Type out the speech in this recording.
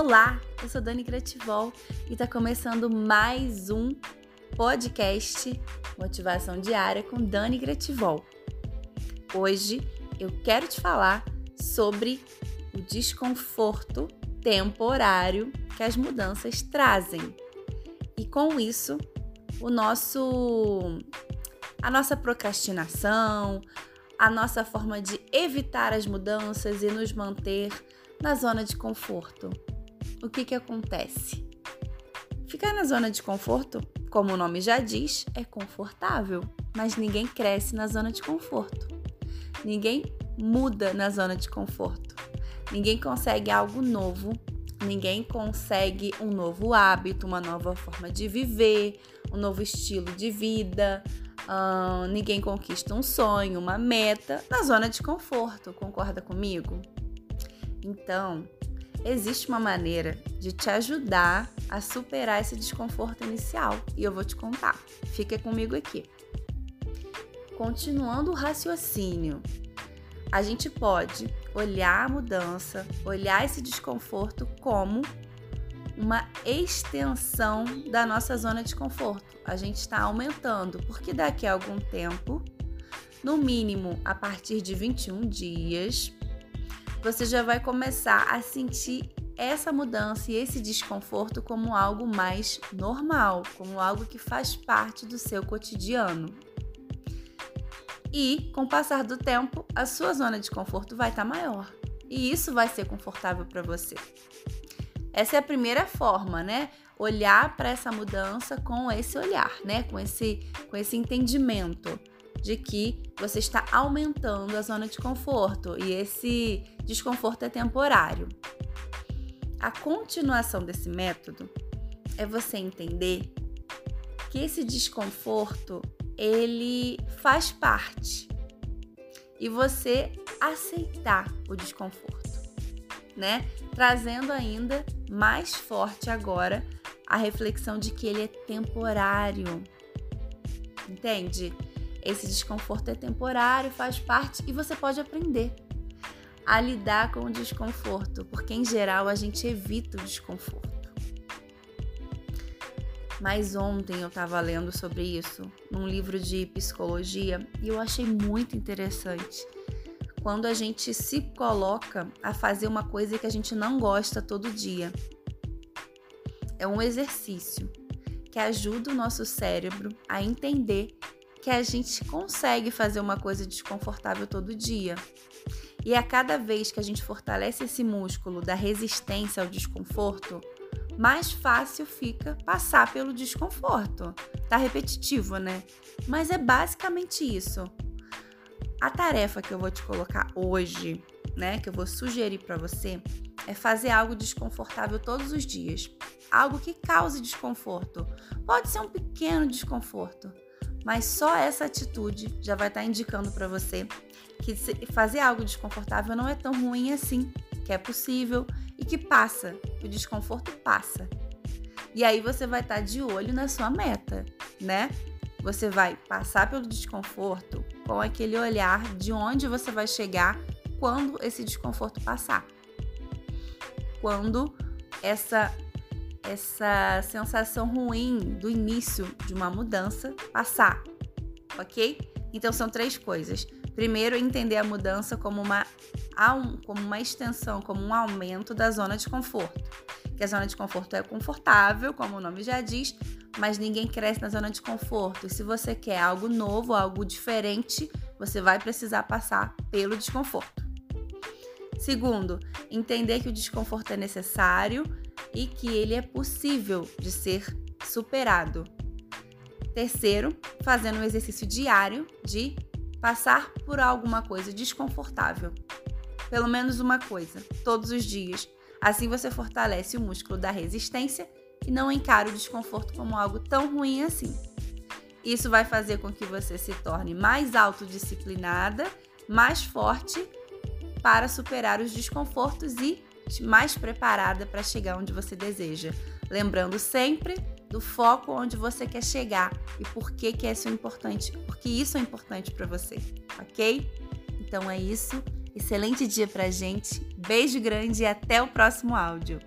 Olá, eu sou Dani Grativol e está começando mais um podcast Motivação Diária com Dani Grativol. Hoje eu quero te falar sobre o desconforto temporário que as mudanças trazem. E com isso, o nosso a nossa procrastinação, a nossa forma de evitar as mudanças e nos manter na zona de conforto. O que, que acontece? Ficar na zona de conforto, como o nome já diz, é confortável, mas ninguém cresce na zona de conforto. Ninguém muda na zona de conforto. Ninguém consegue algo novo, ninguém consegue um novo hábito, uma nova forma de viver, um novo estilo de vida, Uh, ninguém conquista um sonho, uma meta na zona de conforto, concorda comigo? Então, existe uma maneira de te ajudar a superar esse desconforto inicial e eu vou te contar. Fica comigo aqui. Continuando o raciocínio, a gente pode olhar a mudança, olhar esse desconforto como uma extensão da nossa zona de conforto. A gente está aumentando, porque daqui a algum tempo, no mínimo a partir de 21 dias, você já vai começar a sentir essa mudança e esse desconforto como algo mais normal, como algo que faz parte do seu cotidiano. E, com o passar do tempo, a sua zona de conforto vai estar tá maior. E isso vai ser confortável para você. Essa é a primeira forma, né? Olhar para essa mudança com esse olhar, né? Com esse, com esse entendimento de que você está aumentando a zona de conforto e esse desconforto é temporário. A continuação desse método é você entender que esse desconforto ele faz parte e você aceitar o desconforto, né? Trazendo ainda mais forte agora a reflexão de que ele é temporário. Entende? Esse desconforto é temporário, faz parte e você pode aprender a lidar com o desconforto, porque em geral a gente evita o desconforto. Mas ontem eu estava lendo sobre isso num livro de psicologia e eu achei muito interessante quando a gente se coloca a fazer uma coisa que a gente não gosta todo dia. É um exercício que ajuda o nosso cérebro a entender que a gente consegue fazer uma coisa desconfortável todo dia. E a cada vez que a gente fortalece esse músculo da resistência ao desconforto, mais fácil fica passar pelo desconforto. Tá repetitivo, né? Mas é basicamente isso. A tarefa que eu vou te colocar hoje, né, que eu vou sugerir para você, é fazer algo desconfortável todos os dias. Algo que cause desconforto. Pode ser um pequeno desconforto, mas só essa atitude já vai estar tá indicando para você que fazer algo desconfortável não é tão ruim assim, que é possível e que passa, que o desconforto passa. E aí você vai estar tá de olho na sua meta, né? Você vai passar pelo desconforto com aquele olhar de onde você vai chegar quando esse desconforto passar. Quando essa essa sensação ruim do início de uma mudança passar, ok? Então são três coisas. Primeiro, entender a mudança como uma, como uma extensão, como um aumento da zona de conforto. Que a zona de conforto é confortável, como o nome já diz, mas ninguém cresce na zona de conforto. E se você quer algo novo, algo diferente, você vai precisar passar pelo desconforto. Segundo, entender que o desconforto é necessário e que ele é possível de ser superado. Terceiro, fazendo um exercício diário de passar por alguma coisa desconfortável. Pelo menos uma coisa, todos os dias. Assim você fortalece o músculo da resistência e não encara o desconforto como algo tão ruim assim. Isso vai fazer com que você se torne mais autodisciplinada, mais forte para superar os desconfortos e mais preparada para chegar onde você deseja. Lembrando sempre do foco onde você quer chegar e por que, que isso é importante, porque isso é importante para você, ok? Então é isso. Excelente dia pra gente. Beijo grande e até o próximo áudio.